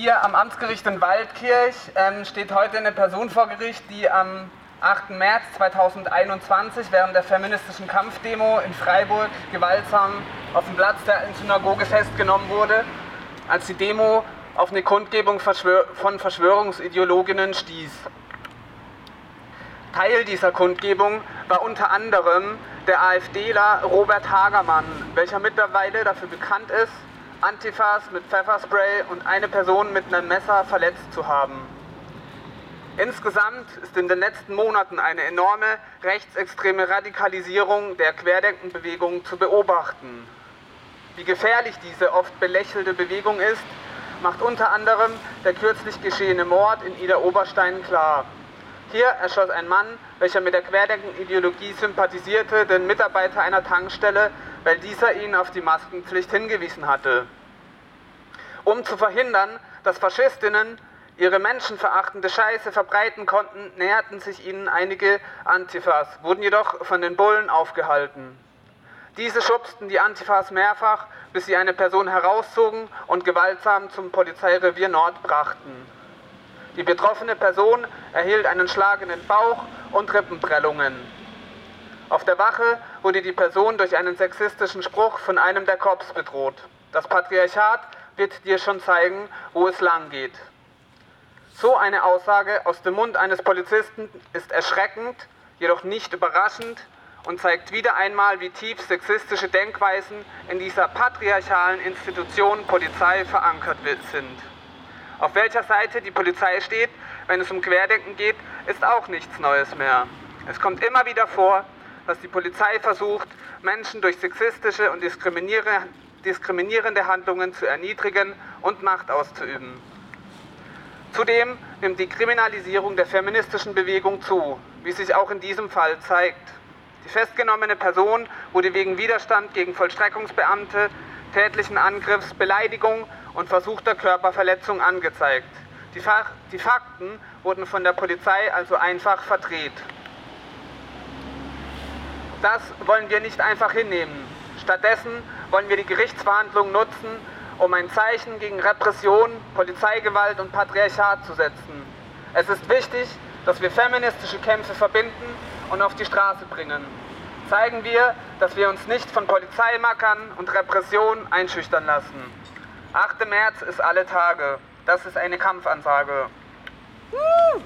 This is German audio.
Hier am Amtsgericht in Waldkirch ähm, steht heute eine Person vor Gericht, die am 8. März 2021 während der feministischen Kampfdemo in Freiburg gewaltsam auf dem Platz der Synagoge festgenommen wurde, als die Demo auf eine Kundgebung von Verschwörungsideologinnen stieß. Teil dieser Kundgebung war unter anderem der AfDler Robert Hagermann, welcher mittlerweile dafür bekannt ist, Antifas mit Pfefferspray und eine Person mit einem Messer verletzt zu haben. Insgesamt ist in den letzten Monaten eine enorme rechtsextreme Radikalisierung der Querdenkenbewegung zu beobachten. Wie gefährlich diese oft belächelte Bewegung ist, macht unter anderem der kürzlich geschehene Mord in Ida Oberstein klar. Hier erschoss ein Mann, welcher mit der Querdenken-Ideologie sympathisierte, den Mitarbeiter einer Tankstelle, weil dieser ihn auf die Maskenpflicht hingewiesen hatte. Um zu verhindern, dass Faschistinnen ihre menschenverachtende Scheiße verbreiten konnten, näherten sich ihnen einige Antifas, wurden jedoch von den Bullen aufgehalten. Diese schubsten die Antifas mehrfach, bis sie eine Person herauszogen und gewaltsam zum Polizeirevier Nord brachten. Die betroffene Person erhielt einen Schlag in den Bauch und Rippenprellungen. Auf der Wache wurde die Person durch einen sexistischen Spruch von einem der Cops bedroht. Das Patriarchat wird dir schon zeigen, wo es lang geht. So eine Aussage aus dem Mund eines Polizisten ist erschreckend, jedoch nicht überraschend und zeigt wieder einmal, wie tief sexistische Denkweisen in dieser patriarchalen Institution Polizei verankert sind. Auf welcher Seite die Polizei steht, wenn es um Querdenken geht, ist auch nichts Neues mehr. Es kommt immer wieder vor, dass die Polizei versucht, Menschen durch sexistische und diskriminierende Handlungen zu erniedrigen und Macht auszuüben. Zudem nimmt die Kriminalisierung der feministischen Bewegung zu, wie sich auch in diesem Fall zeigt. Die festgenommene Person wurde wegen Widerstand gegen Vollstreckungsbeamte, tätlichen Angriffs, Beleidigung und versuchter Körperverletzung angezeigt. Die, Fakten wurden von der Polizei also einfach verdreht. Das wollen wir nicht einfach hinnehmen. Stattdessen wollen wir die Gerichtsverhandlungen nutzen, um ein Zeichen gegen Repression, Polizeigewalt und Patriarchat zu setzen. Es ist wichtig, dass wir feministische Kämpfe verbinden und auf die Straße bringen. Zeigen wir, dass wir uns nicht von Polizeimackern und Repression einschüchtern lassen. 8. März ist alle Tage. Das ist eine Kampfansage. Woo!